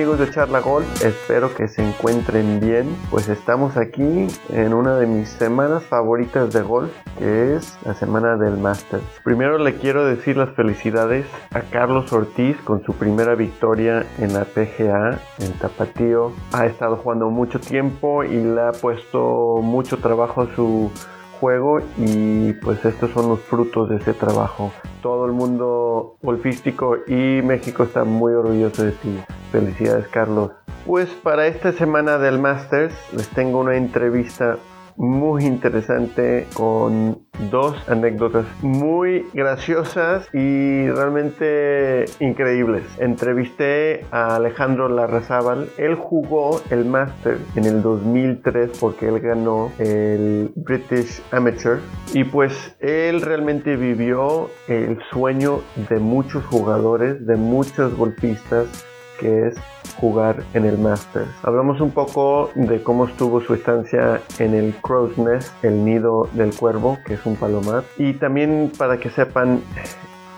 Amigos de Charla Golf, espero que se encuentren bien. Pues estamos aquí en una de mis semanas favoritas de golf, que es la semana del Masters. Primero le quiero decir las felicidades a Carlos Ortiz con su primera victoria en la PGA en Tapatío. Ha estado jugando mucho tiempo y le ha puesto mucho trabajo a su juego y pues estos son los frutos de ese trabajo. Todo el mundo golfístico y México está muy orgulloso de ti. Felicidades Carlos. Pues para esta semana del Masters les tengo una entrevista muy interesante con dos anécdotas muy graciosas y realmente increíbles. Entrevisté a Alejandro Larrazábal. Él jugó el Masters en el 2003 porque él ganó el British Amateur y pues él realmente vivió el sueño de muchos jugadores, de muchos golfistas que es jugar en el Masters. Hablamos un poco de cómo estuvo su estancia en el Crow's Nest, el nido del cuervo, que es un palomar. Y también para que sepan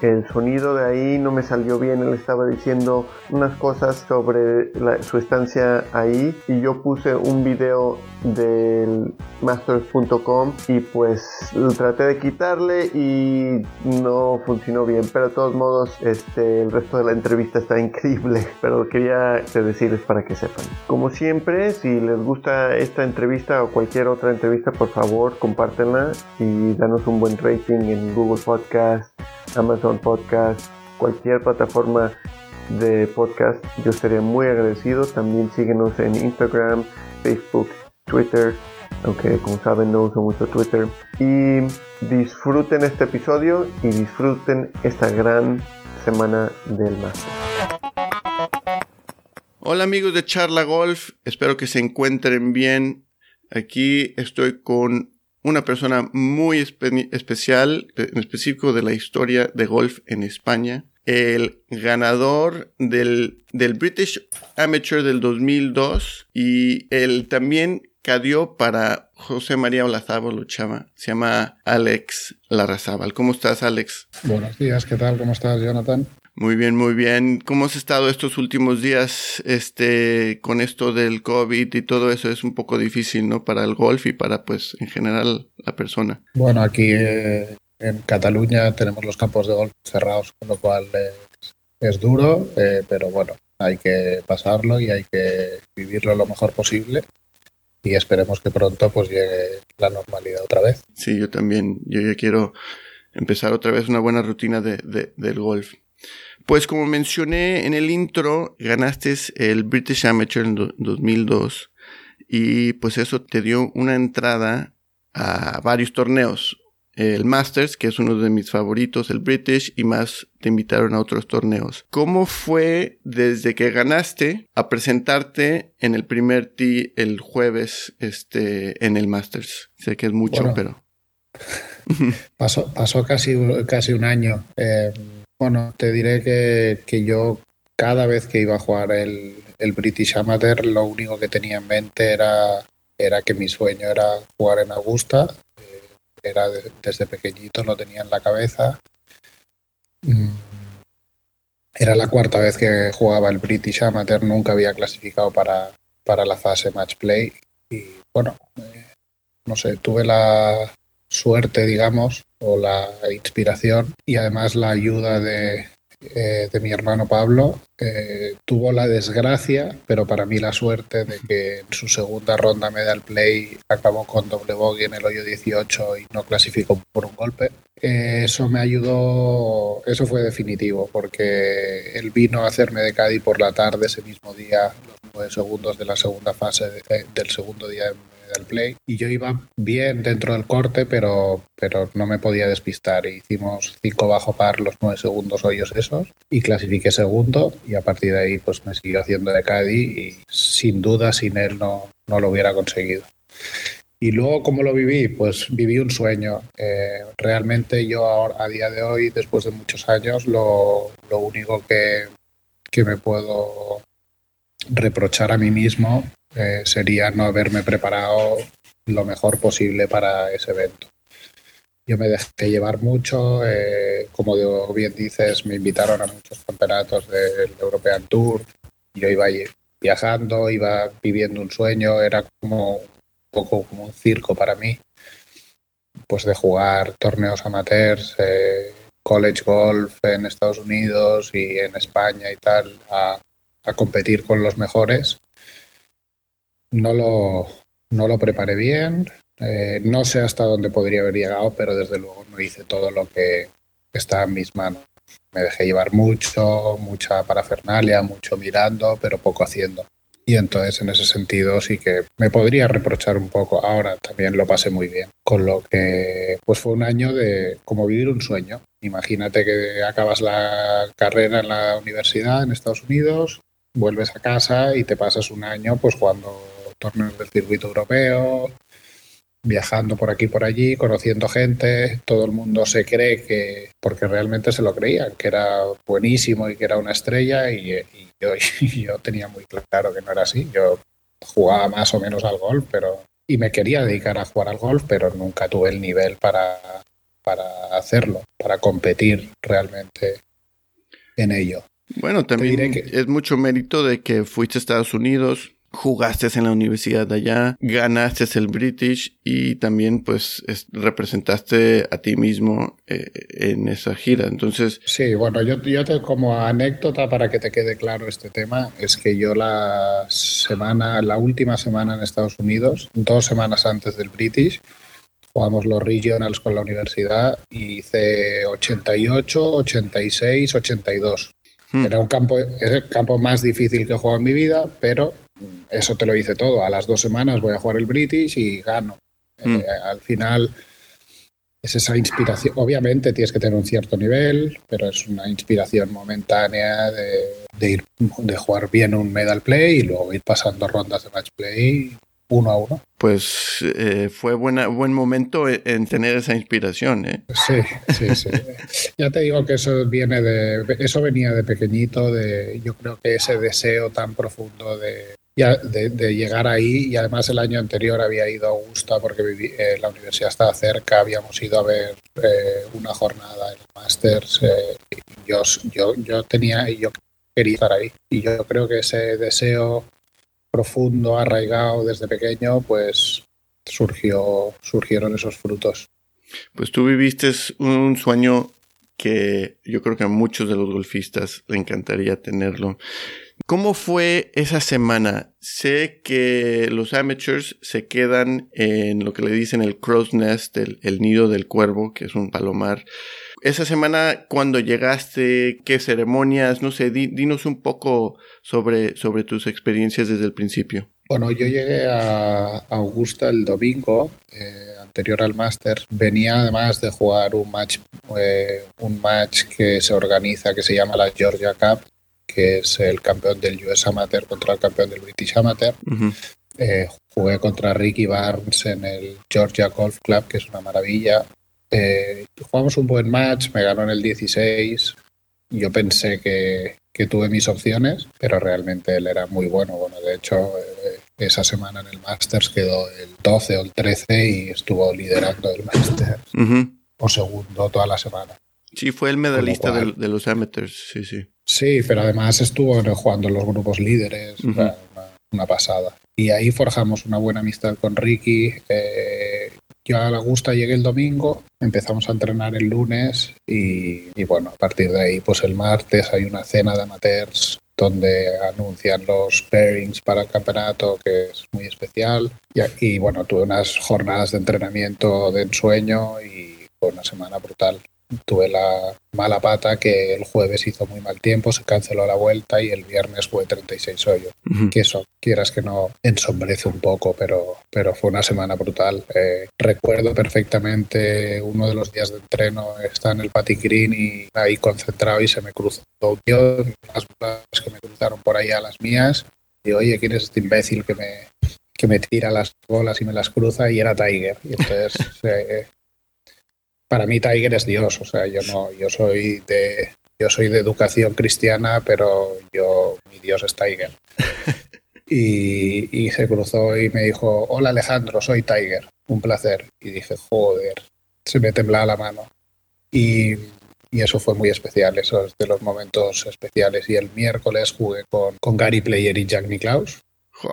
el sonido de ahí no me salió bien. Él estaba diciendo unas cosas sobre su estancia ahí y yo puse un video del masters.com y pues traté de quitarle y no funcionó bien. Pero de todos modos, este, el resto de la entrevista está increíble. Pero quería decirles para que sepan. Como siempre, si les gusta esta entrevista o cualquier otra entrevista, por favor, compártenla y danos un buen rating en Google Podcast Amazon Podcast, cualquier plataforma de podcast, yo estaría muy agradecido. También síguenos en Instagram, Facebook, Twitter, aunque como saben no uso mucho Twitter. Y disfruten este episodio y disfruten esta gran semana del máster. Hola amigos de Charla Golf, espero que se encuentren bien. Aquí estoy con una persona muy especial, en específico de la historia de golf en España. El ganador del, del British Amateur del 2002 y el también cadió para José María Olazábal luchaba. Se llama Alex Larrazábal. ¿Cómo estás, Alex? Buenos días, ¿qué tal? ¿Cómo estás, Jonathan? Muy bien, muy bien. ¿Cómo has estado estos últimos días este, con esto del COVID y todo eso? Es un poco difícil, ¿no? Para el golf y para, pues, en general, la persona. Bueno, aquí eh, en Cataluña tenemos los campos de golf cerrados, con lo cual es, duro, eh, pero bueno, hay que pasarlo y hay que vivirlo lo mejor posible y esperemos que pronto pues llegue la normalidad otra vez. Sí, yo también, yo ya quiero empezar otra vez una buena rutina de, del golf. Pues como mencioné en el intro, ganaste el British Amateur en 2002 y pues eso te dio una entrada a varios torneos. El Masters, que es uno de mis favoritos, el British, y más te invitaron a otros torneos. ¿Cómo fue desde que ganaste a presentarte en el primer tee el jueves este, en el Masters? Sé que es mucho, pero... pasó, pasó casi, casi un año. Eh, bueno, te diré que, yo cada vez que iba a jugar el, British Amateur, lo único que tenía en mente era, era que mi sueño era jugar en Augusta. Eh, era desde pequeñito, lo tenía en la cabeza. Mm, era la cuarta vez que jugaba el British Amateur, nunca había clasificado para, para la fase match play. Y bueno, eh, no sé, tuve la, suerte, digamos, o la inspiración y además la ayuda de, eh, de mi hermano Pablo. Eh, tuvo la desgracia, pero para mí la suerte de que en su segunda ronda medal play acabó con doble bogey en el hoyo 18 y no clasificó por un golpe. Eh, eso me ayudó, eso fue definitivo, porque él vino a hacerme de Cádiz por la tarde ese mismo día, los nueve segundos de la segunda fase del segundo día del play y yo iba bien dentro del corte, pero, pero no me podía despistar. Hicimos cinco bajo par los nueve segundos hoyos esos y clasifiqué segundo y a partir de ahí pues me siguió haciendo de Cádiz y sin duda sin él no, no lo hubiera conseguido. Y luego, ¿cómo lo viví? Pues viví un sueño. Eh, realmente yo ahora, a día de hoy, después de muchos años, lo, lo único que, que me puedo reprochar a mí mismo eh, sería no haberme preparado lo mejor posible para ese evento. Yo me dejé llevar mucho, eh, como bien dices, me invitaron a muchos campeonatos del European Tour, yo iba viajando, iba viviendo un sueño, era como un poco como un circo para mí, pues de jugar torneos amateurs, eh, college golf en Estados Unidos y en España y tal, a, competir con los mejores. No lo, no lo preparé bien, eh, no sé hasta dónde podría haber llegado, pero desde luego no hice todo lo que está en mis manos. Me dejé llevar mucho, mucha parafernalia, mucho mirando, pero poco haciendo. Y entonces en ese sentido sí que me podría reprochar un poco. Ahora también lo pasé muy bien. Con lo que pues fue un año de como vivir un sueño. Imagínate que acabas la carrera en la universidad en Estados Unidos, vuelves a casa y te pasas un año pues jugando torneos del circuito europeo, viajando por aquí y por allí, conociendo gente, todo el mundo se cree que, porque realmente se lo creían, que era buenísimo y que era una estrella y, yo, yo, tenía muy claro que no era así. Yo jugaba más o menos al golf, pero y me quería dedicar a jugar al golf, pero nunca tuve el nivel para, para hacerlo, para competir realmente en ello. Bueno, también es mucho mérito de que fuiste a Estados Unidos, jugaste en la universidad de allá, ganaste el British y también pues representaste a ti mismo eh, en esa gira. Entonces... Sí, bueno, yo, yo te, como anécdota para que te quede claro este tema, es que yo la semana, la última semana en Estados Unidos, dos semanas antes del British, jugamos los regionals con la universidad y hice 88, 86, 82. Era un campo, es el campo más difícil que he jugado en mi vida, pero eso te lo hice todo. A las dos semanas voy a jugar el British y gano. Mm. Eh, al final es esa inspiración. Obviamente tienes que tener un cierto nivel, pero es una inspiración momentánea de, ir, de jugar bien un medal play y luego ir pasando rondas de match play uno a uno. Pues eh, fue buena, buen momento en tener esa inspiración. ¿eh? Sí, sí, sí. ya te digo que eso viene de, eso venía de pequeñito, de yo creo que ese deseo tan profundo de, de, llegar ahí y además el año anterior había ido a Augusta porque eh, la universidad estaba cerca, habíamos ido a ver eh, una jornada en Masters. Eh, yo, yo, yo tenía y yo quería estar ahí y yo creo que ese deseo profundo, arraigado desde pequeño, pues surgió, surgieron esos frutos. Pues tú viviste un sueño que yo creo que a muchos de los golfistas le encantaría tenerlo. ¿Cómo fue esa semana? Sé que los amateurs se quedan en lo que le dicen el crow's nest, el, nido del cuervo, que es un palomar. Esa semana, cuando llegaste, qué ceremonias, no sé, dinos un poco sobre, sobre tus experiencias desde el principio. Bueno, yo llegué a Augusta el domingo, eh, anterior al Masters. Venía además de jugar un match, eh, un match que se organiza, que se llama la Georgia Cup, que es el campeón del US Amateur contra el campeón del British Amateur. Eh, jugué contra Ricky Barnes en el Georgia Golf Club, que es una maravilla. Eh, jugamos un buen match, me ganó en el 16. Yo pensé que, que, tuve mis opciones, pero realmente él era muy bueno. Bueno, de hecho, eh, esa semana en el Masters quedó el 12 o el 13 y estuvo liderando el Masters. O segundo toda la semana. Sí, fue el medalista de, los amateurs, sí, sí. Sí, pero además estuvo jugando en los grupos líderes, una, pasada. Y ahí forjamos una buena amistad con Ricky. Eh, yo a la Gusta llegué el domingo, empezamos a entrenar el lunes y, y, bueno, a partir de ahí, pues el martes hay una cena de amateurs donde anuncian los pairings para el campeonato, que es muy especial. Y, y bueno, tuve unas jornadas de entrenamiento de ensueño y fue una semana brutal tuve la mala pata que el jueves hizo muy mal tiempo, se canceló la vuelta y el viernes fue 36 hoyos. Que eso, quieras que no, ensombrece un poco, pero, pero fue una semana brutal. Eh, recuerdo perfectamente uno de los días de entreno, está en el Patty Green y ahí concentrado y se me cruzó yo, las bolas que me cruzaron por ahí a las mías. Y oye, ¿quién es este imbécil que me, que me tira las bolas y me las cruza? Y era Tiger. Y entonces eh, para mí Tiger es Dios, o sea, yo no, yo soy de, yo soy de educación cristiana, pero yo, mi Dios es Tiger. Y, se cruzó y me dijo, hola Alejandro, soy Tiger, un placer. Y dije, joder, se me temblaba la mano. Y, y eso fue muy especial, eso es de los momentos especiales. Y el miércoles jugué con, con Gary Player y Jack Nicklaus.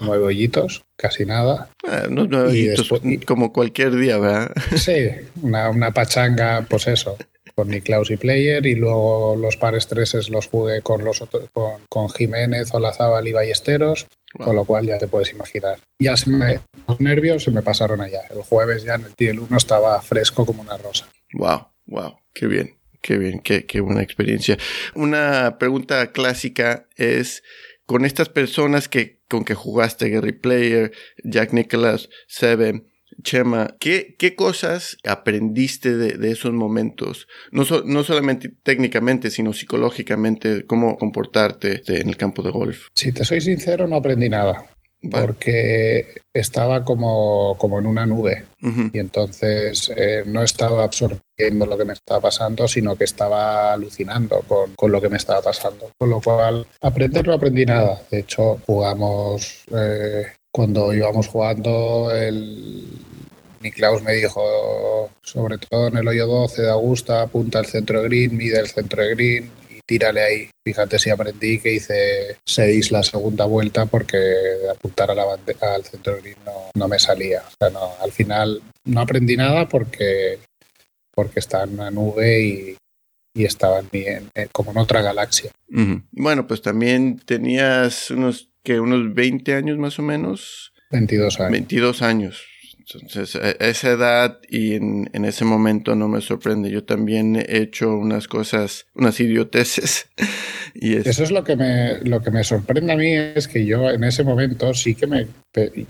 Nueve hoyitos, casi nada. Ah, no, nueve hoyitos, como cualquier día, ¿verdad? Sí, una, una pachanga, pues eso, con Niklaus y Player y luego los pares treses los jugué con los otros, con, con Jiménez, Olazábal y Ballesteros, con lo cual ya te puedes imaginar. Ya se me, los nervios se me pasaron allá. El jueves ya en el día 1 estaba fresco como una rosa. Wow, wow, qué bien. Qué bien, qué, qué buena experiencia. Una pregunta clásica es, con estas personas que, con que jugaste, Gary Player, Jack Nicholas, Seven, Chema, ¿qué, qué cosas aprendiste de, de esos momentos? No, no, solamente técnicamente, sino psicológicamente, cómo comportarte en el campo de golf. Si te soy sincero, no aprendí nada. Porque estaba como, como en una nube y entonces eh, no estaba absorbiendo lo que me estaba pasando, sino que estaba alucinando con, con, lo que me estaba pasando. Con lo cual, aprender no aprendí nada. De hecho, jugamos, eh, cuando íbamos jugando, el, Niklaus me dijo, sobre todo en el hoyo 12 de Augusta, apunta al centro de green, mide el centro de green tírale ahí. Fíjate si aprendí que hice seis la segunda vuelta porque apuntar a la al centro de green no, me salía. O sea, no, al final no aprendí nada porque, porque está en una nube y, y estaba en, como en otra galaxia. Bueno, pues también tenías unos, que unos 20 años más o menos. 22 años. 22 años. Entonces, a esa edad y en, en, ese momento no me sorprende. Yo también he hecho unas cosas, unas idioteces. y Eso es lo que, me, lo que me sorprende a mí, es que yo en ese momento sí que me...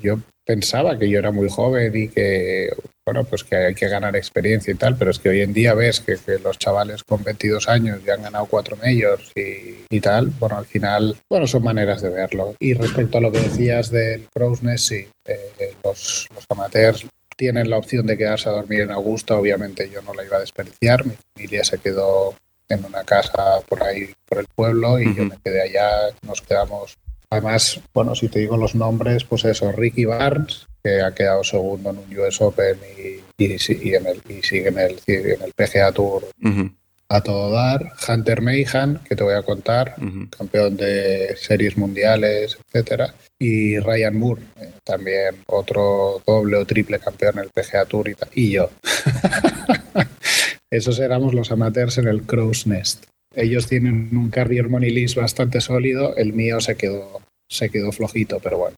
Yo pensaba que yo era muy joven y que, bueno, pues que hay que ganar experiencia y tal, pero es que hoy en día ves que, los chavales con 22 años ya han ganado cuatro majors y, y, tal, bueno, al final, bueno, son maneras de verlo. Y respecto a lo que decías del Crow's sí, eh, los, los amateurs tienen la opción de quedarse a dormir en Augusta, obviamente yo no la iba a desperdiciar, mi familia se quedó en una casa por ahí, por el pueblo, y yo me quedé allá, nos quedamos Además, bueno, si te digo los nombres, pues eso, Ricky Barnes, que ha quedado segundo en un US Open y, y, en el, y sigue en el, en el PGA Tour a todo dar. Hunter Mayhan, que te voy a contar, campeón de series mundiales, etcétera. Y Ryan Moore, eh, también otro doble o triple campeón en el PGA Tour y, y yo. Esos éramos los amateurs en el Crow's Nest. Ellos tienen un carrier money list bastante sólido, el mío se quedó se quedó flojito, pero bueno.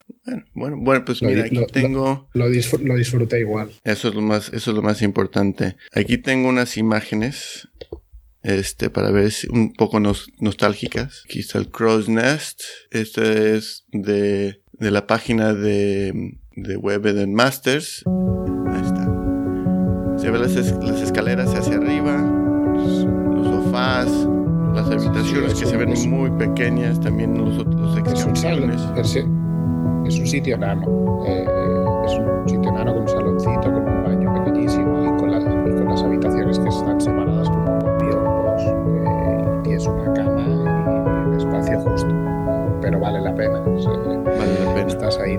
Bueno, bueno, pues mira, aquí tengo... Lo, disfruté igual. Eso es lo más, eso es lo más importante. Aquí tengo unas imágenes, este, para ver si un poco nostálgicas. Aquí está el Crow's Nest. Este es de, de la página de, de Web de Masters. Ahí está. Se ven las, las escaleras hacia arriba, los sofás, las habitaciones que se ven muy pequeñas, también los, los es un, es un sitio enano. Eh, es un sitio enano con un saloncito, con un baño pequeñísimo y con, las habitaciones que están separadas por biombos. Eh, y tienes una cama y un espacio justo. Pero vale la pena. vale la pena. Estás ahí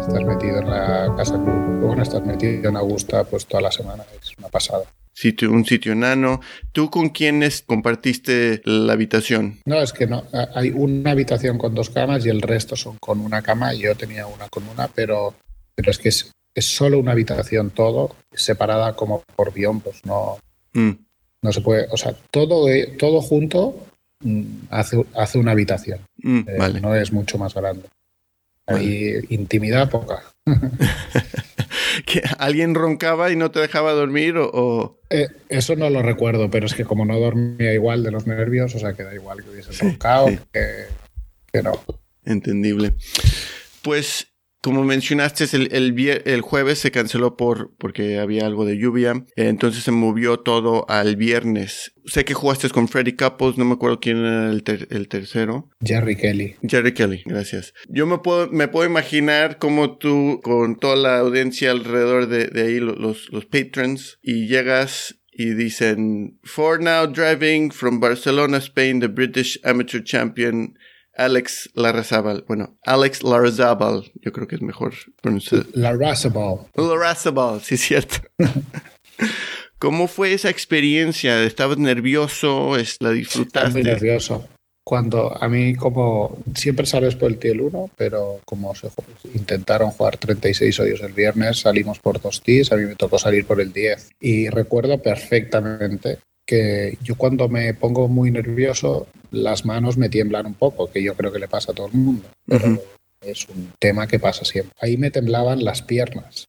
estás metido en la casa club, bueno, estás metido en Augusta pues toda la semana, es una pasada sitio, un sitio enano. ¿Tú con quiénes compartiste la habitación? No, es que no. Hay una habitación con dos camas y el resto son con una cama. Yo tenía una con una, pero, pero es que es, es solo una habitación todo, separada como por biombos. No, mm. no se puede. O sea, todo, eh, todo junto mm, hace, hace una habitación. Mm, eh, no es mucho más grande. Hay intimidad poca. ¿Que ¿Alguien roncaba y no te dejaba dormir o...? Eh, eso no lo recuerdo, pero es que como no dormía igual de los nervios, o sea, que da igual que hubiese roncado que, que no. Entendible. Pues como mencionaste, el, el, el, jueves se canceló por, porque había algo de lluvia, entonces se movió todo al viernes. Sé que jugaste con Freddy Couples, no me acuerdo quién era el, el, tercero. Jerry Kelly. Jerry Kelly, gracias. Yo me puedo, me puedo imaginar como tú, con toda la audiencia alrededor de, de ahí, los, los patrons, y llegas y dicen, for now driving from Barcelona, Spain, the British Amateur Champion Alex Larrazabal. Bueno, Alex Larrazabal, yo creo que es mejor pronunciar. Larrazabal. Larrazabal, sí cierto. ¿Cómo fue esa experiencia? ¿Estabas nervioso? ¿La disfrutaste? Muy nervioso. Cuando a mí, como siempre sales por el TIL 1, pero como se intentaron jugar 36 hoyos el viernes, salimos por dos TIs, a mí me tocó salir por el 10. Y recuerdo perfectamente que yo cuando me pongo muy nervioso, las manos me tiemblan un poco, que yo creo que le pasa a todo el mundo. Pero es un tema que pasa siempre. Ahí me temblaban las piernas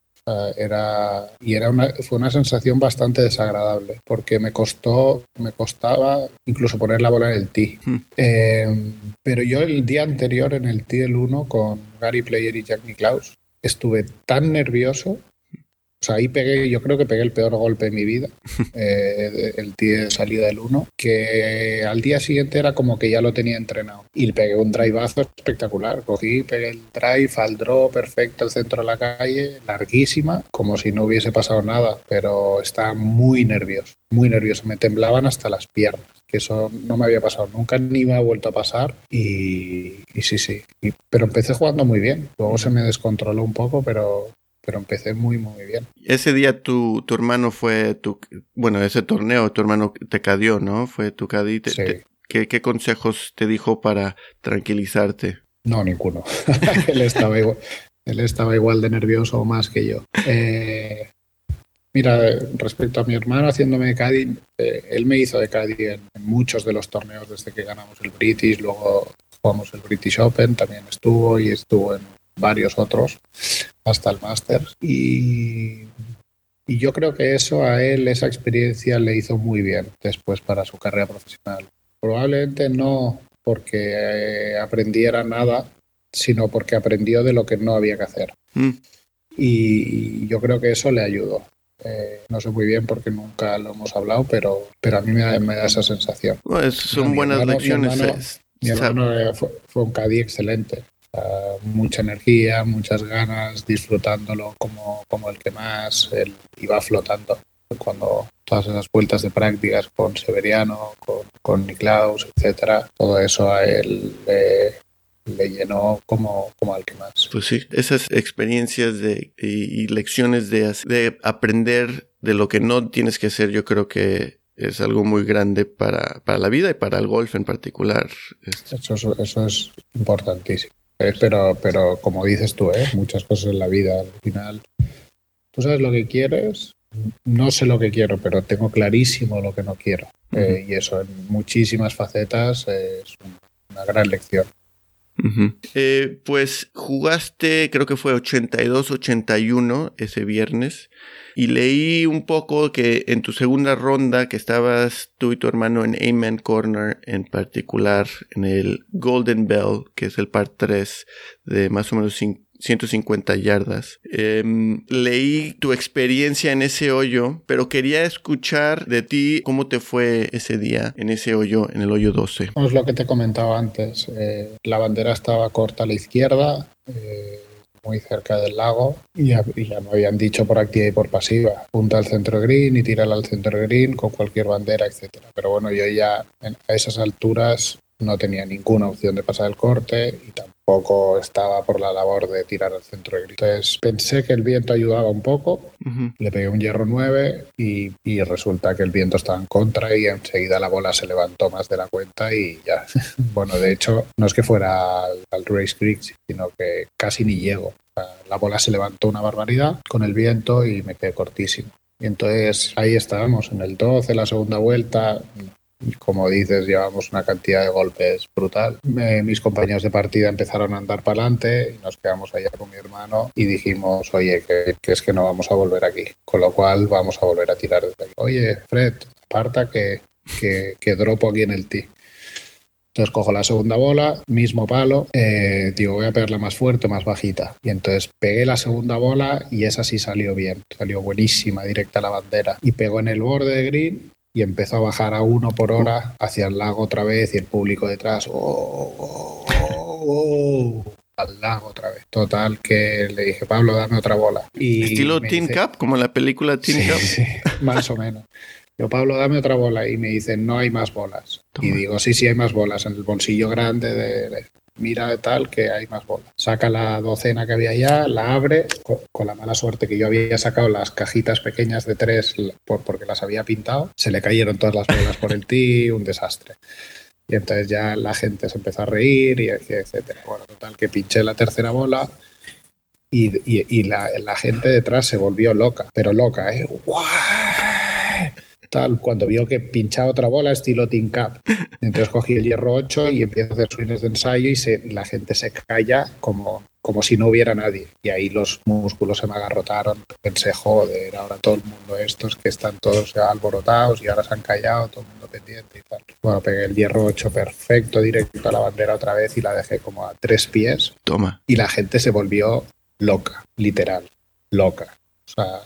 era, y era una, fue una sensación bastante desagradable porque me costó, me costaba incluso poner la bola en el tee. Eh, pero yo el día anterior en el tee del 1 con Gary Player y Jack Nicklaus estuve tan nervioso sea, ahí pegué, yo creo que pegué el peor golpe de mi vida, eh, el tee de salida del 1, que al día siguiente era como que ya lo tenía entrenado. Y pegué un driveazo espectacular. Cogí, pegué el drive al draw perfecto al centro de la calle, larguísima, como si no hubiese pasado nada, pero estaba muy nervioso, muy nervioso. Me temblaban hasta las piernas que eso no me había pasado nunca ni me ha vuelto a pasar y, sí, sí. pero empecé jugando muy bien. Luego se me descontroló un poco, pero, pero empecé muy, muy bien. Ese día tu, tu hermano fue tu, bueno, ese torneo tu hermano te cadió, ¿no? Fue tu cadí. ¿qué, consejos te dijo para tranquilizarte? No, ninguno. él, estaba igual, él estaba igual de nervioso o más que yo. Eh, mira, respecto a mi hermano haciéndome de eh, él me hizo de caddy en, muchos de los torneos desde que ganamos el British, luego jugamos el British Open, también estuvo y estuvo en varios otros hasta el máster. Y, y yo creo que eso a él, esa experiencia le hizo muy bien después para su carrera profesional. Probablemente no porque eh, aprendiera nada, sino porque aprendió de lo que no había que hacer. Mm. Y yo creo que eso le ayudó. Eh, no sé muy bien porque nunca lo hemos hablado, pero, pero a mí me da, esa sensación. son buenas lecciones. Mi hermano, fue, fue, un cadí excelente mucha energía, muchas ganas, disfrutándolo como, como el que más él iba flotando. Cuando todas esas vueltas de prácticas con Severiano, con, con Niklaus, etcétera, todo eso a él le, llenó como, como al que más. Pues sí, esas experiencias de, y, lecciones de, de aprender de lo que no tienes que hacer, yo creo que es algo muy grande para, para la vida y para el golf en particular. Eso, eso es importantísimo. Eh, pero, pero como dices tú, ¿eh? muchas cosas en la vida, al final, tú sabes lo que quieres, no sé lo que quiero, pero tengo clarísimo lo que no quiero. Eh, y eso en muchísimas facetas es una gran lección. Pues jugaste, creo que fue 82-81 ese viernes. Y leí un poco que en tu segunda ronda, que estabas tú y tu hermano en Amen Corner, en particular en el Golden Bell, que es el par 3 de más o menos 150 yardas. Em, leí tu experiencia en ese hoyo, pero quería escuchar de ti cómo te fue ese día en ese hoyo, en el hoyo 12. Es lo que te comentaba antes. Eh, la bandera estaba corta a la izquierda. Eh, muy cerca del lago y ya, me habían dicho por activa y por pasiva, punta al centro green y tírala al centro green con cualquier bandera, etcétera. Pero bueno, yo ya a esas alturas no tenía ninguna opción de pasar el corte y tampoco estaba por la labor de tirar al centro green. Entonces pensé que el viento ayudaba un poco, le pegué un hierro 9 y, y, resulta que el viento estaba en contra y enseguida la bola se levantó más de la cuenta y ya. bueno, de hecho, no es que fuera al, al Race Creek, sino que casi ni llego. La bola se levantó una barbaridad con el viento y me quedé cortísimo. Y entonces ahí estábamos, en el 12, la segunda vuelta, como dices, llevamos una cantidad de golpes brutal. mis compañeros de partida empezaron a andar para adelante y nos quedamos allá con mi hermano y dijimos, oye, que, es que no vamos a volver aquí. Con lo cual vamos a volver a tirar desde aquí. Oye, Fred, aparta que, que, que dropo aquí en el tee. Entonces cojo la segunda bola, mismo palo, eh, digo voy a pegarla más fuerte, más bajita. Y entonces pegué la segunda bola y esa sí salió bien, salió buenísima, directa a la bandera. Y pegó en el borde de green y empezó a bajar a uno por hora hacia el lago otra vez y el público detrás. Oh, oh, oh, al lago otra vez. Total, que le dije, Pablo, dame otra bola. Y Estilo Team Cup, como en la película Team Cup. Sí, más o menos. Yo, Pablo, dame otra bola. Y me dice, no hay más bolas. Y digo, sí, sí, hay más bolas en el bolsillo grande de, mira tal que hay más bolas. Saca la docena que había ya, la abre, con, la mala suerte que yo había sacado las cajitas pequeñas de tres por, porque las había pintado, se le cayeron todas las bolas por el ti, un desastre. Y entonces ya la gente se empezó a reír y etcétera. Bueno, total, que pinché la tercera bola y, y, la, la, gente detrás se volvió loca, pero loca, ¿eh? Tal, cuando vio que pinchaba otra bola estilo Team Cup. Entonces cogí el hierro 8 y empiezo a hacer swings de ensayo y se, la gente se calla como, como si no hubiera nadie. Y ahí los músculos se me agarrotaron. Pensé, joder, ahora todo el mundo estos que están todos alborotados y ahora se han callado, todo el mundo pendiente y tal. Bueno, pegué el hierro 8 perfecto, directo a la bandera otra vez y la dejé como a tres pies. Toma. Y la gente se volvió loca, literal, loca. O sea,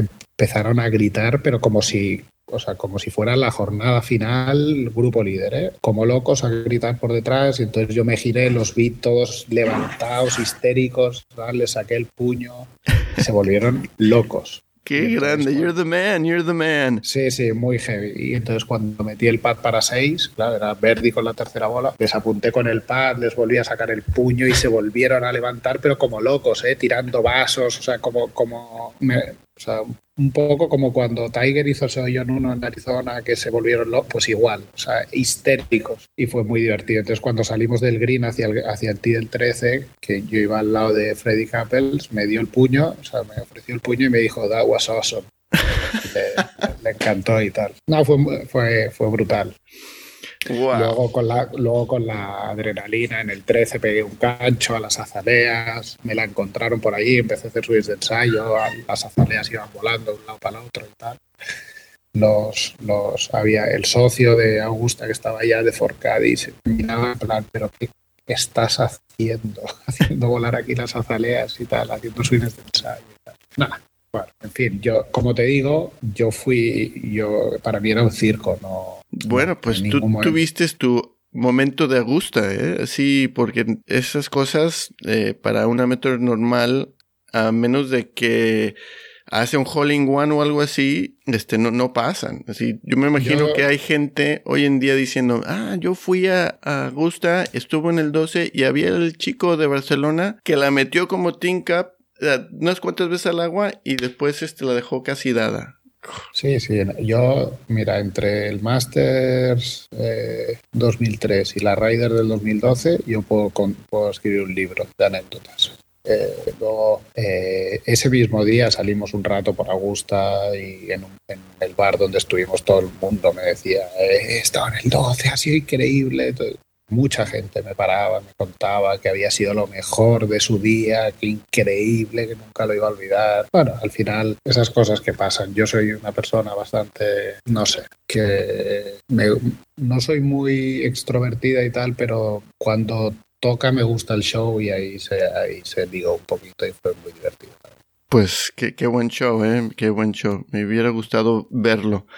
empezaron a gritar, pero como si, o sea, como si fuera la jornada final, grupo líder, ¿eh? como locos a gritar por detrás. Y entonces yo me giré, los vi todos levantados, histéricos, les saqué el puño, se volvieron locos. Qué grande, you're the man, you're the man. Sí, sí, muy heavy. Y entonces cuando metí el pad para seis, claro, era Verdi con la tercera bola, les apunté con el pad, les volví a sacar el puño y se volvieron a levantar, pero como locos, ¿eh? tirando vasos, o sea, como, como o sea, un poco como cuando Tiger hizo ese en uno en Arizona, que se volvieron locos, pues igual, o sea, histéricos. Y fue muy divertido. Entonces, cuando salimos del green hacia el, hacia el del 13, que yo iba al lado de Freddy Couples, me dio el puño, o sea, me ofreció el puño y me dijo, that was awesome. le, le, encantó y tal. No, fue, fue, fue brutal. Luego, con la, luego con la adrenalina en el 13 pegué un cancho a las azaleas, me la encontraron por ahí, empecé a hacer swings de ensayo, las azaleas iban volando de un lado para el otro y tal. Los, los, había el socio de Augusta que estaba allá de Forcadi se miraba en plan, pero ¿qué estás haciendo? Haciendo volar aquí las azaleas y tal, haciendo swings de ensayo y tal. Nada, bueno, en fin, yo, como te digo, yo fui, yo, para mí era un circo, no. Bueno, pues tú tuviste tu momento de Augusta, ¿eh? Sí, porque esas cosas, eh, para una amateur normal, a menos de que hace un hole one o algo así, este, no, no pasan. Así, yo me imagino que hay gente hoy en día diciendo, ah, yo fui a, a, Augusta, estuvo en el 12 y había el chico de Barcelona que la metió como team cap unas cuantas veces al agua y después este, la dejó casi dada. Sí, sí. Yo, mira, entre el Masters 2003 eh, y la Ryder del 2012, yo puedo, puedo escribir un libro de anécdotas. Eh, luego, eh, ese mismo día salimos un rato por Augusta y en, el bar donde estuvimos todo el mundo me decía, estaba en el 12, ha sido increíble mucha gente me paraba, me contaba que había sido lo mejor de su día, que increíble, que nunca lo iba a olvidar. Bueno, al final esas cosas que pasan. Yo soy una persona bastante, no sé, que no soy muy extrovertida y tal, pero cuando toca me gusta el show y ahí se, ahí se ligó un poquito y fue muy divertido. Pues qué, qué, buen show, ¿eh? Qué buen show. Me hubiera gustado verlo.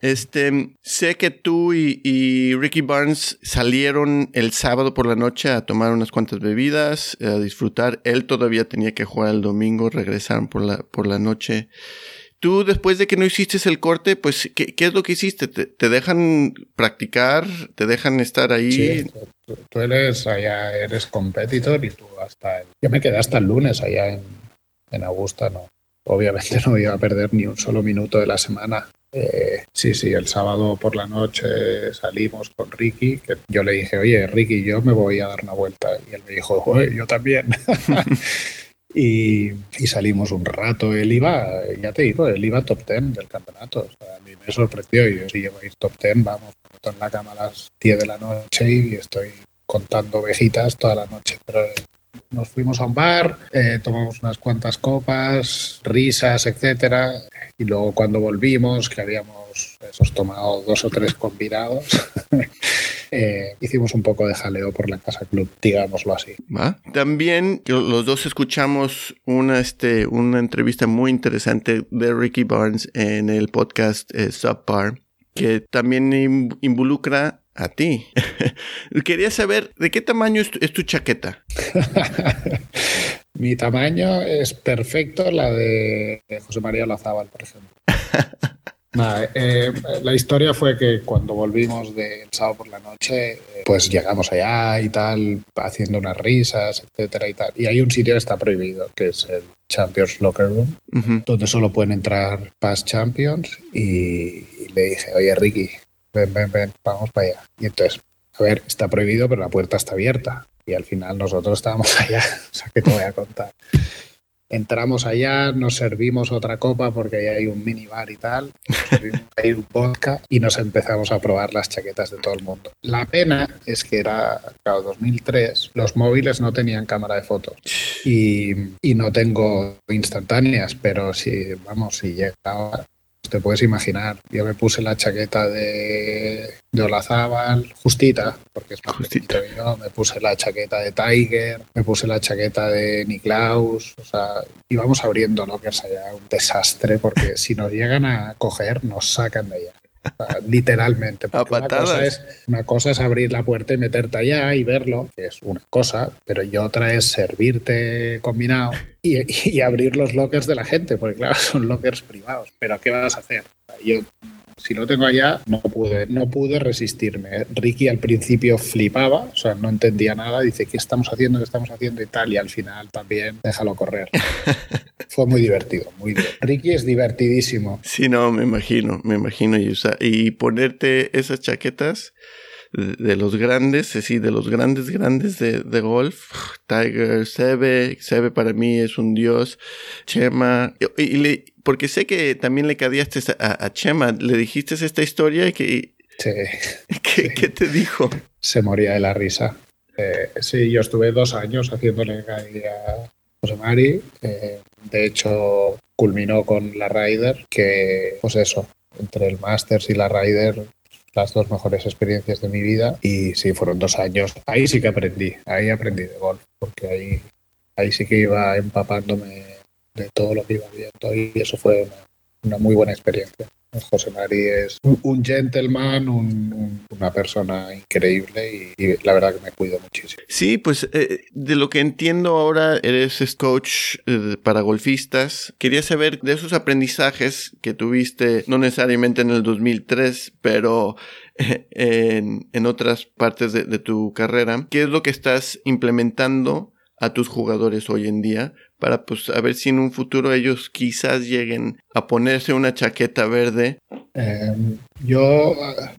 Este, sé que tú y, Ricky Barnes salieron el sábado por la noche a tomar unas cuantas bebidas, a disfrutar. Él todavía tenía que jugar el domingo, regresaron por la, por la noche. Tú, después de que no hiciste el corte, pues, ¿qué, es lo que hiciste? ¿Te, dejan practicar? ¿Te dejan estar ahí? Sí, tú, eres allá, eres competitor y tú hasta... Yo me quedé hasta el lunes allá en en Augusta no. Obviamente no iba a perder ni un solo minuto de la semana. Eh, sí, sí, el sábado por la noche salimos con Ricky, que yo le dije, oye, Ricky, yo me voy a dar una vuelta. Y él me dijo, oye, yo también. y, salimos un rato. Él iba, ya te digo, él iba top ten del campeonato. a mí me sorprendió. Yo, si llevo top ten, vamos, me en la cama a las 10 de la noche y estoy contando ovejitas toda la noche. Pero nos fuimos a un bar, eh, tomamos unas cuantas copas, risas, etcétera, y luego cuando volvimos, que habíamos esos, tomado dos o tres combinados, eh, hicimos un poco de jaleo por la casa club, digámoslo así. También los dos escuchamos una, este, una entrevista muy interesante de Ricky Barnes en el podcast eh, Subpar, que también involucra a ti. Quería saber, ¿de qué tamaño es tu, chaqueta? Mi tamaño es perfecto, la de José María Lazábal, por ejemplo. Eh, la historia fue que cuando volvimos del sábado por la noche, eh, pues llegamos allá y tal, haciendo unas risas, etcétera y tal. Y hay un sitio que está prohibido, que es el Champions Locker Room, donde solo pueden entrar past champions. Y, le dije, oye Ricky, ven, ven, ven, vamos para allá. Y entonces, a ver, está prohibido, pero la puerta está abierta. Y al final nosotros estábamos allá, o sea, que te voy a contar. Entramos allá, nos servimos otra copa porque ahí hay un minibar y tal, hay un vodka y nos empezamos a probar las chaquetas de todo el mundo. La pena es que era, claro, 2003, los móviles no tenían cámara de fotos y, y no tengo instantáneas, pero si, vamos, si llegaba te puedes imaginar. Yo me puse la chaqueta de, de Olazábal, justita, porque es más justita. Yo. Me puse la chaqueta de Tiger, me puse la chaqueta de Niklaus. O sea, íbamos abriendo lockers allá. Un desastre, porque si nos llegan a coger, nos sacan de allá literalmente. A una, cosa es, una cosa es abrir la puerta y meterte allá y verlo, que es una cosa, pero y otra es servirte combinado y, y abrir los lockers de la gente, porque claro, son lockers privados. Pero ¿qué vas a hacer? Yo si lo tengo allá, no pude, no pude resistirme. Ricky al principio flipaba, o sea, no entendía nada, dice, ¿qué estamos haciendo? ¿Qué estamos haciendo? Y tal, y al final también déjalo correr. Fue muy divertido, muy divertido. Ricky es divertidísimo. Sí, no, me imagino, me imagino. Y, y ponerte esas chaquetas de, los grandes, sí, de los grandes, grandes de, de golf. Tiger, Seve, Seve para mí es un dios. Chema, y, le, porque sé que también le cadiaste a, Chema, le dijiste esta historia y que... Sí. ¿Qué, te dijo? Se moría de la risa. Eh, sí, yo estuve dos años haciéndole a José Mari. Eh, de hecho, culminó con la Ryder, que, pues eso, entre el Masters y la Ryder las dos mejores experiencias de mi vida y sí, fueron dos años. Ahí sí que aprendí, ahí aprendí de golf, porque ahí, ahí sí que iba empapándome de todo lo que iba viendo y eso fue una, una muy buena experiencia. José Mari es un, gentleman, una persona increíble y, la verdad que me cuido muchísimo. Sí, pues eh, de lo que entiendo ahora eres coach eh, para golfistas. Quería saber de esos aprendizajes que tuviste, no necesariamente en el 2003, pero eh, en, en, otras partes de tu carrera. ¿Qué es lo que estás implementando a tus jugadores hoy en día para pues a ver si en un futuro ellos quizás lleguen a ponerse una chaqueta verde. Em, yo ah,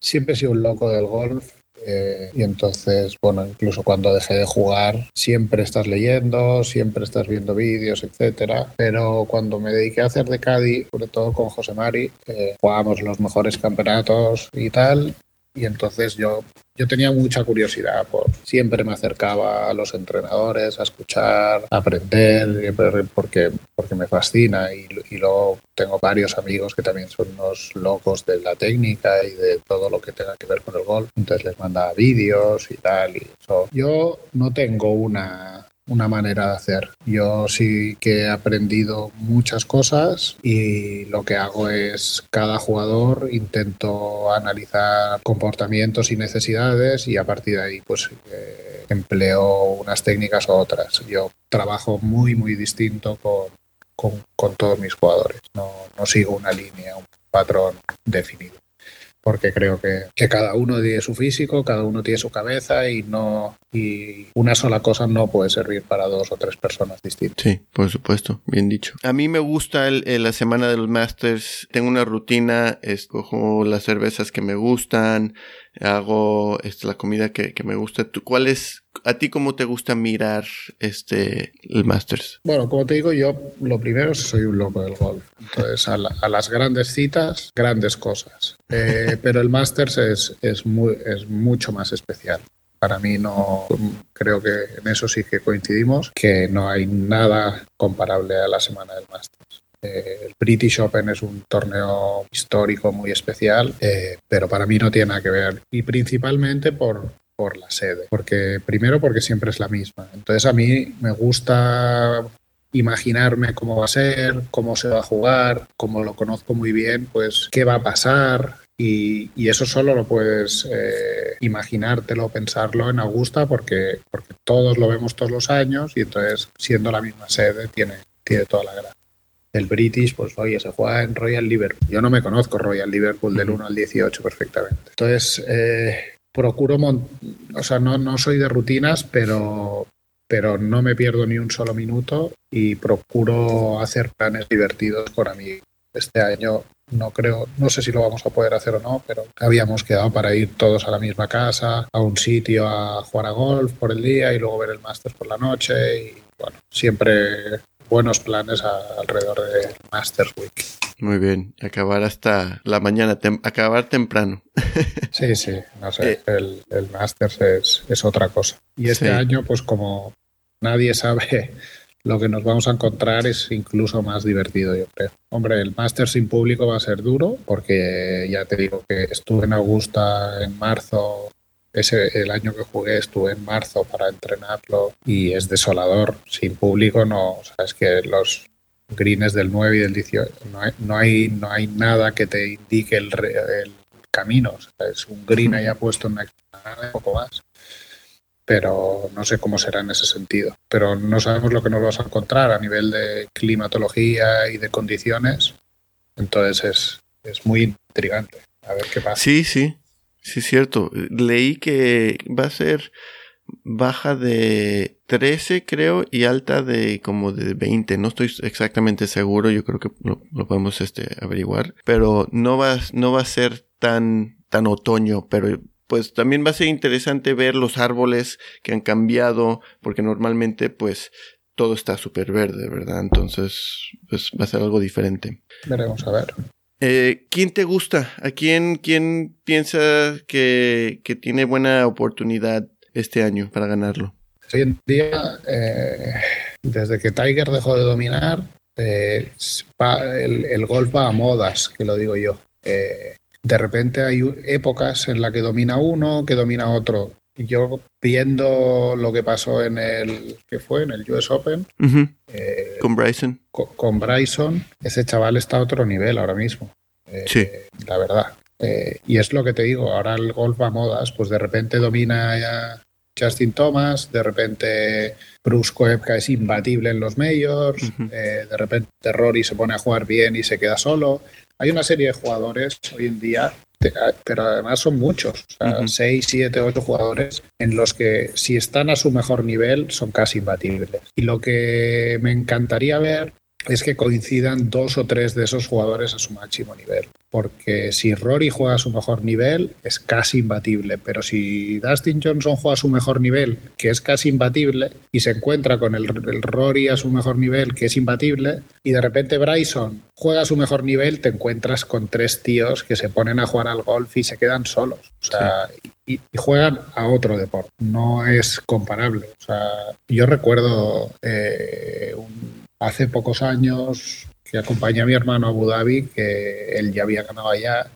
siempre he sido un loco del golf eh, y entonces, bueno, incluso cuando dejé de jugar, siempre estás leyendo, siempre estás viendo vídeos, etcétera. Pero cuando me dediqué a hacer de Caddy, sobre todo con José Mari, eh, jugábamos los mejores campeonatos y tal, y entonces yo, yo tenía mucha curiosidad, por, siempre me acercaba a los entrenadores a escuchar, a aprender, porque, porque me fascina y, y luego tengo varios amigos que también son unos locos de la técnica y de todo lo que tenga que ver con el golf, entonces les mandaba vídeos y tal. Y eso. Yo no tengo una, una manera de hacer. Yo sí que he aprendido muchas cosas y lo que hago es cada jugador intento analizar comportamientos y necesidades y a partir de ahí pues eh, empleo unas técnicas u otras. Yo trabajo muy muy distinto con, con, todos mis jugadores. No, no sigo una línea, un patrón definido porque creo que, que, cada uno tiene su físico, cada uno tiene su cabeza y no y una sola cosa no puede servir para dos o tres personas distintas. Sí, por supuesto, bien dicho. A mí me gusta la semana de los Masters, tengo una rutina, escojo las cervezas que me gustan, hago este, la comida que, que me gusta. ¿Cuál es, a ti cómo te gusta mirar este, el Masters? Bueno, como te digo, yo lo primero soy un loco del golf. Entonces, a, las grandes citas, grandes cosas. Eh, pero el Masters es, es, muy, es mucho más especial. Para mí no, creo que en eso sí que coincidimos, que no hay nada comparable a la semana del Masters. El British Open es un torneo histórico muy especial, eh, pero para mí no tiene nada que ver. Y principalmente por, por la sede. Porque, primero porque siempre es la misma. Entonces a mí me gusta imaginarme cómo va a ser, cómo se va a jugar, como lo conozco muy bien, pues qué va a pasar. Y, eso solo lo puedes eh, imaginártelo, pensarlo en Augusta, porque, porque todos lo vemos todos los años y entonces, siendo la misma sede, tiene, tiene toda la gracia el British, pues oye, se juega en Royal Liverpool. Yo no me conozco Royal Liverpool del 1 al 18 perfectamente. Entonces, eh, procuro, o sea, no, no soy de rutinas, pero, pero no me pierdo ni un solo minuto y procuro hacer planes divertidos por mí. Este año no creo, no sé si lo vamos a poder hacer o no, pero habíamos quedado para ir todos a la misma casa, a un sitio a jugar a golf por el día y luego ver el Masters por la noche y bueno, siempre buenos planes alrededor de Masters Week. Muy bien, acabar hasta la mañana, acabar temprano. sí, sí, no sé, eh. el, el, Masters es, es, otra cosa. Y este año, pues como nadie sabe lo que nos vamos a encontrar es incluso más divertido, yo creo. Hombre, el máster sin público va a ser duro porque ya te digo que estuve en Augusta en marzo. Ese, el año que jugué estuve en marzo para entrenarlo y es desolador. Sin público no, o sea, es que los greens del 9 y del 18 no hay, no hay, no hay nada que te indique el, el camino. Es un green ahí puesto en una poco más pero no sé cómo será en ese sentido. Pero no sabemos lo que nos vas a encontrar a nivel de climatología y de condiciones. Entonces es, es muy intrigante. A ver qué pasa. Sí, sí, sí, es cierto. Leí que va a ser baja de 13 creo y alta de como de 20 no estoy exactamente seguro yo creo que lo, podemos este averiguar pero no va no va a ser tan tan otoño pero pues también va a ser interesante ver los árboles que han cambiado, porque normalmente pues todo está súper verde, ¿verdad? Entonces, pues va a ser algo diferente. Veremos a ver. Eh, ¿Quién te gusta? ¿A quién, quién piensa que, tiene buena oportunidad este año para ganarlo? Hoy en día, eh, desde que Tiger dejó de dominar, eh, el, el, golf va a modas, que lo digo yo de repente hay épocas en las que domina uno, que domina otro. Yo viendo lo que pasó en el que fue en el US Open eh, con Bryson. con, Bryson ese chaval está a otro nivel ahora mismo. Eh, sí. la verdad. Eh, y es lo que te digo ahora el golf a modas pues de repente domina ya Justin Thomas de repente Bruce Koepka es imbatible en los majors de repente Rory se pone a jugar bien y se queda solo. Hay una serie de jugadores hoy en día, pero además son muchos, o sea, 6, 7, 8 jugadores en los que si están a su mejor nivel son casi imbatibles. Y lo que me encantaría ver es que coincidan dos o tres de esos jugadores a su máximo nivel. Porque si Rory juega a su mejor nivel, es casi imbatible. Pero si Dustin Johnson juega a su mejor nivel, que es casi imbatible, y se encuentra con el, Rory a su mejor nivel, que es imbatible, y de repente Bryson juega a su mejor nivel, te encuentras con tres tíos que se ponen a jugar al golf y se quedan solos. O sea, y, juegan a otro deporte. No es comparable. O sea, yo recuerdo eh, un hace pocos años que acompañé a mi hermano a Abu Dhabi, que él ya había ganado allá.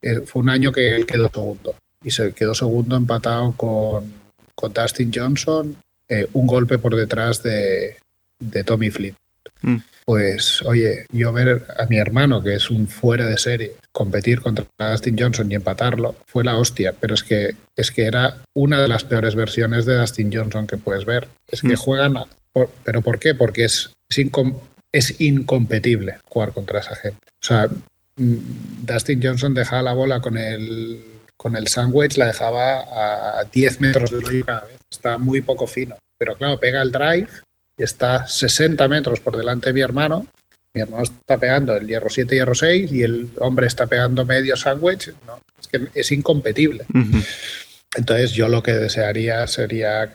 Eh, fue un año que él quedó segundo y se quedó segundo empatado con, con Dustin Johnson, eh, un golpe por detrás de, de Tommy Flynn. Mm. Pues, oye, yo ver a mi hermano, que es un fuera de serie, competir contra Dustin Johnson y empatarlo, fue la hostia. Pero es que, es que era una de las peores versiones de Dustin Johnson que puedes ver. Es que mm. juegan. ¿Pero por qué? Porque es es, incompetible jugar contra esa gente. O sea, mm, Dustin Johnson dejaba la bola con el, con el sandwich, la dejaba a 10 metros de hoyo cada vez. Está muy poco fino. Pero claro, pega el drive y está 60 metros por delante de mi hermano. Mi hermano está pegando el hierro 7 y hierro 6 y el hombre está pegando medio sandwich. No, es que es incompetible. Entonces yo lo que desearía sería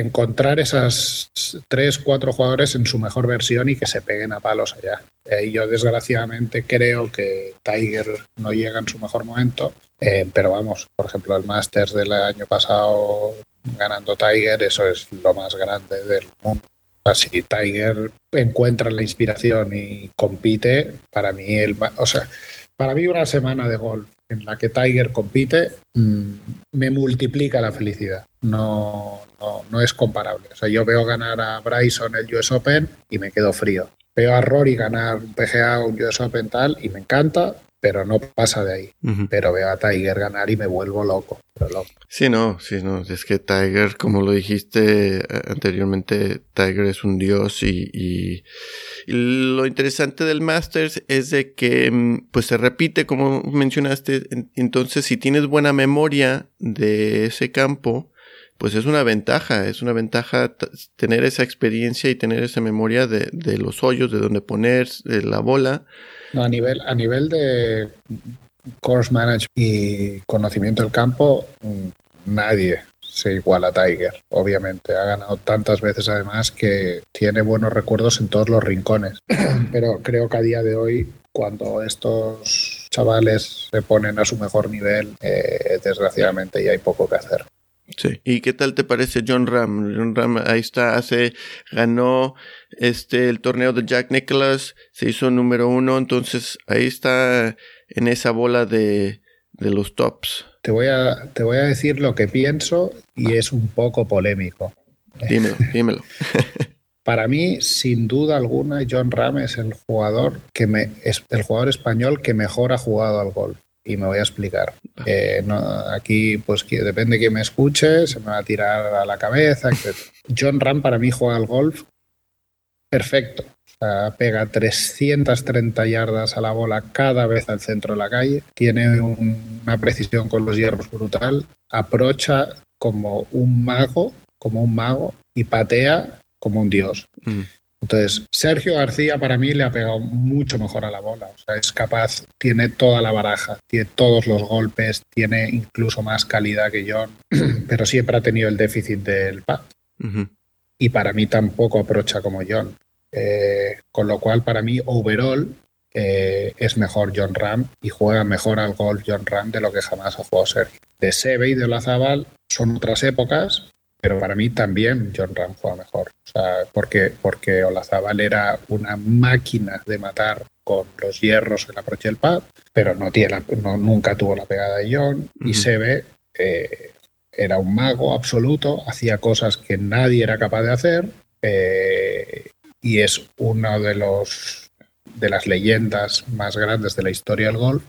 encontrar esas tres, cuatro jugadores en su mejor versión y que se peguen a palos allá. Eh, yo desgraciadamente creo que Tiger no llega en su mejor momento, eh, pero vamos, por ejemplo, el Masters del año pasado ganando Tiger, eso es lo más grande del mundo. Si Tiger encuentra la inspiración y compite, para mí el, o sea, para mí una semana de golf en la que Tiger compite mm, me multiplica la felicidad. No, no, es comparable. O sea, yo veo ganar a Bryson el US Open y me quedo frío. Veo a Rory ganar un PGA, un US Open tal y me encanta, pero no pasa de ahí. Pero veo a Tiger ganar y me vuelvo loco. Sí, no, sí, no. Es que Tiger, como lo dijiste eh, anteriormente, Tiger es un dios y, y, lo interesante del Masters es de que mm, pues se repite, como mencionaste. Entonces, si tienes buena memoria de ese campo, pues es una ventaja, es una ventaja tener esa experiencia y tener esa memoria de, los hoyos, de dónde poner de la bola. A nivel, a nivel de course management y conocimiento del campo, mm, nadie se iguala a Tiger, obviamente. Ha ganado tantas veces además que tiene buenos recuerdos en todos los rincones. Pero creo que a día de hoy, cuando estos chavales se ponen a su mejor nivel, eh, desgraciadamente ya hay poco que hacer. Sí. ¿Y qué tal te parece John Ram? John Ram ahí está, hace, ganó este el torneo de Jack Nicholas, se hizo número uno, entonces ahí está en esa bola de, de los tops. Te voy, a, te voy a decir lo que pienso y es un poco polémico. Dímelo, dímelo. Para mí, sin duda alguna, John Ram es el jugador que me es el jugador español que mejor ha jugado al golf. Y me voy a explicar. Eh, aquí, pues depende de quién me escuche, se me va a tirar a la cabeza. John Ram para mí juega al golf perfecto pega 330 yardas a la bola cada vez al centro de la calle, tiene una precisión con los hierros brutal, aprocha como un mago, como un mago, y patea como un dios. Mm. Entonces, Sergio García para mí le ha pegado mucho mejor a la bola. O sea, es capaz, tiene toda la baraja, tiene todos los golpes, tiene incluso más calidad que John, pero siempre ha tenido el déficit del pad. Y para mí tampoco aprocha como John. Eh, con lo cual, para mí, overall, eh, es mejor John Ram y juega mejor al golf John Ram de lo que jamás ha jugado Sergio. De Sebe y de Olazabal son otras épocas, pero para mí también John Ram juega mejor. O sea, porque, porque Olazabal era una máquina de matar con los hierros en la pad, pero no tiene no, nunca tuvo la pegada de John. Y Sebe eh, era un mago absoluto, hacía cosas que nadie era capaz de hacer. Eh, y es una de los de las leyendas más grandes de la historia del golf,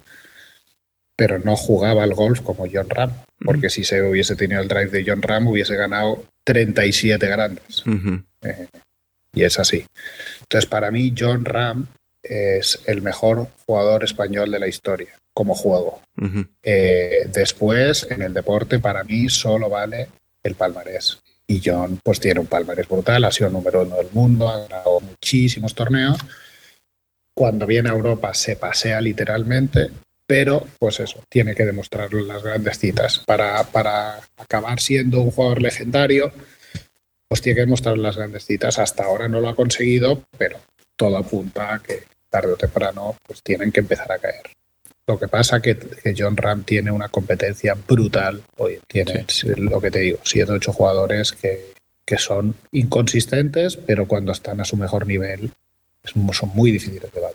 pero no jugaba al golf como John Ram, porque si se hubiese tenido el drive de John Ram hubiese ganado 37 grandes. Eh, y es así. Entonces, para mí, John Ram es el mejor jugador español de la historia como juego. Eh, después, en el deporte, para mí solo vale el palmarés. Y John pues tiene un palmarés brutal, ha sido número uno del mundo, ha ganado muchísimos torneos. Cuando viene a Europa se pasea literalmente, pero pues eso, tiene que demostrarlo en las grandes citas. Para, para acabar siendo un jugador legendario, pues tiene que demostrar en las grandes citas. Hasta ahora no lo ha conseguido, pero todo apunta a que tarde o temprano pues tienen que empezar a caer. Lo que pasa que, que John Ram tiene una competencia brutal. Hoy tiene lo que te digo, siete ocho jugadores que, que son inconsistentes, pero cuando están a su mejor nivel son muy difíciles de batir.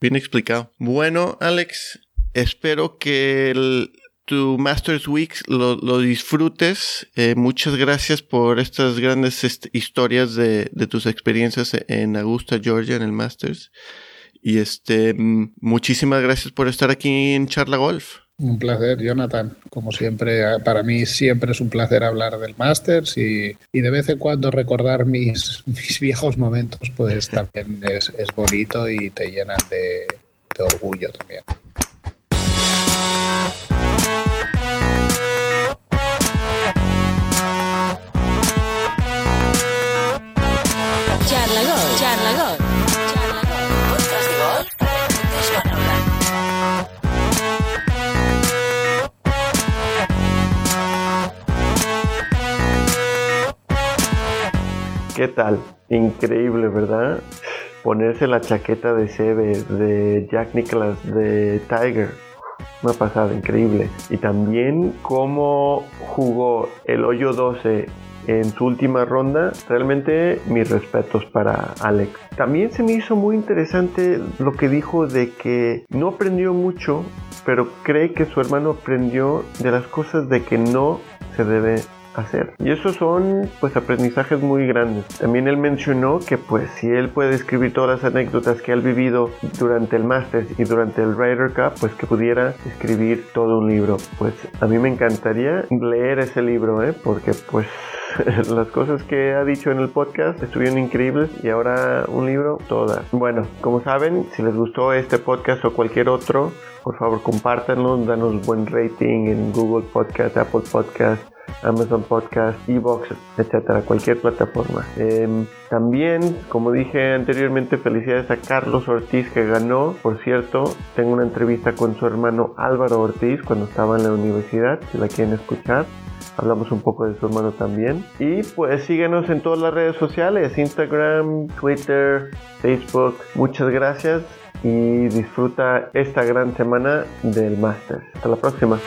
Bien explicado. Bueno, Alex, espero que tu Masters Week lo, disfrutes. Eh, muchas gracias por estas grandes historias de, de, tus experiencias en Augusta, Georgia, en el Masters. Y este, mm, muchísimas gracias por estar aquí en Charla Golf. Un placer, Jonathan. Como siempre, ah, para mí siempre es un placer hablar del Masters y, y de vez en cuando recordar mis, mis viejos momentos, pues también es, es bonito y te llenan de, de orgullo también. ¿Qué tal? Increíble, ¿verdad? Ponerse la chaqueta de Seve, de Jack Nicholas, de Tiger. Una pasada increíble. Y también cómo jugó el hoyo 12 en su última ronda. Realmente mis respetos para Alex. También se me hizo muy interesante lo que dijo de que no aprendió mucho, pero cree que su hermano aprendió de las cosas de que no se debe hacer. Y esos son pues aprendizajes muy grandes. También él mencionó que pues si él puede escribir todas las anécdotas que él vivido durante el máster y durante el Ryder Cup, pues que pudiera escribir todo un libro. Pues a mí me encantaría leer ese libro, ¿eh? porque pues las cosas que ha dicho en el podcast estuvieron increíbles y ahora un libro, todas. Bueno, como saben, si les gustó este podcast o cualquier otro, por favor compártanlo, danos buen rating en Google Podcast, Apple Podcast Amazon Podcast, Evox, etcétera, cualquier plataforma. Em, también, como dije anteriormente, felicidades a Carlos Ortiz que ganó. Por cierto, tengo una entrevista con su hermano Álvaro Ortiz cuando estaba en la universidad, si la quieren escuchar. Hablamos un poco de su hermano también. Y pues síguenos en todas las redes sociales, Instagram, Twitter, Facebook. Muchas gracias y disfruta esta gran semana del Master. Hasta la próxima.